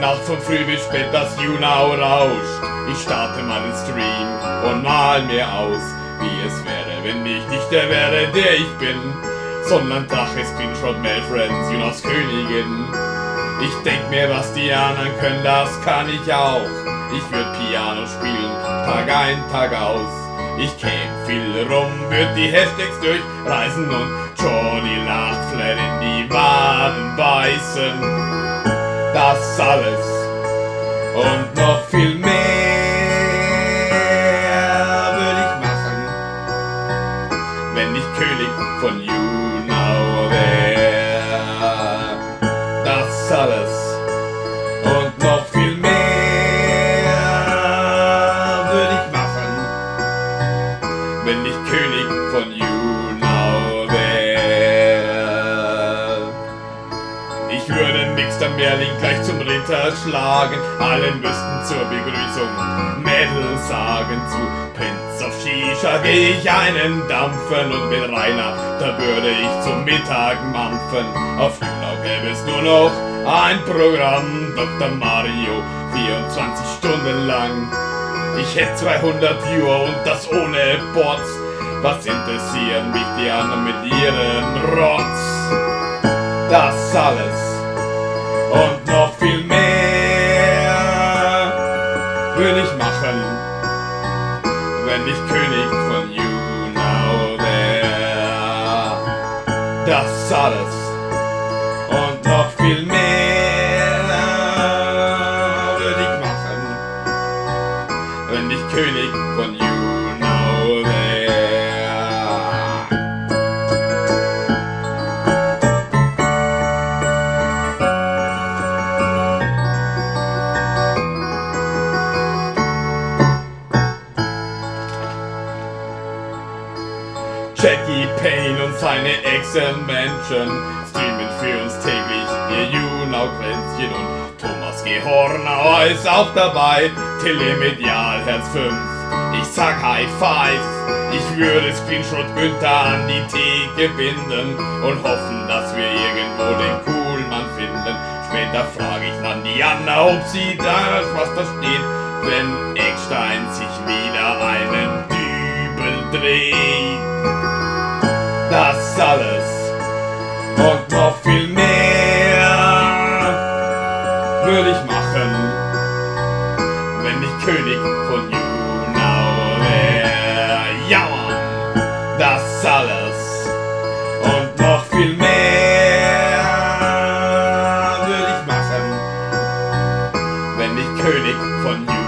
Nacht von früh bis spät das YouNow rauscht. Ich starte meinen Stream und mal mir aus, wie es wäre, wenn ich nicht der wäre, der ich bin, sondern Drache, Screenshot, Mail Friends, Jonas Königin. Ich denk mir, was die anderen können, das kann ich auch. Ich würd Piano spielen, Tag ein, Tag aus. Ich käm viel rum, würd die Hashtags durchreisen und Johnny lacht, flat in die Waden beißen. Das alles. Und noch viel mehr am Merlin gleich zum Ritter schlagen. Alle müssten zur Begrüßung Mädel sagen. Zu Prinz of Shisha geh ich einen dampfen und mit Rainer, da würde ich zum Mittag mampfen. Auf Junau gäbe es nur noch ein Programm, Dr. Mario, 24 Stunden lang. Ich hätte 200 Viewer und das ohne Bots. Was interessieren mich die anderen mit ihrem Rotz? Das alles und noch viel mehr will ich machen, wenn ich König von You Now wär. Das alles und noch viel mehr Jackie Payne und seine Echsenmenschen streamen für uns täglich ihr YouNow-Kränzchen und Thomas G. Hornauer ist auch dabei, Telemedial Herz 5. Ich sag High Five, ich würde Screenshot Günther an die Theke binden und hoffen, dass wir irgendwo den Coolmann finden. Später frage ich dann Diana, ob sie da was da steht, wenn Eckstein sich wieder einen Dübel dreht das alles und noch viel mehr würde ich machen, wenn ich König von You Now wär. Ja, das alles und noch viel mehr würde ich machen, wenn ich König von You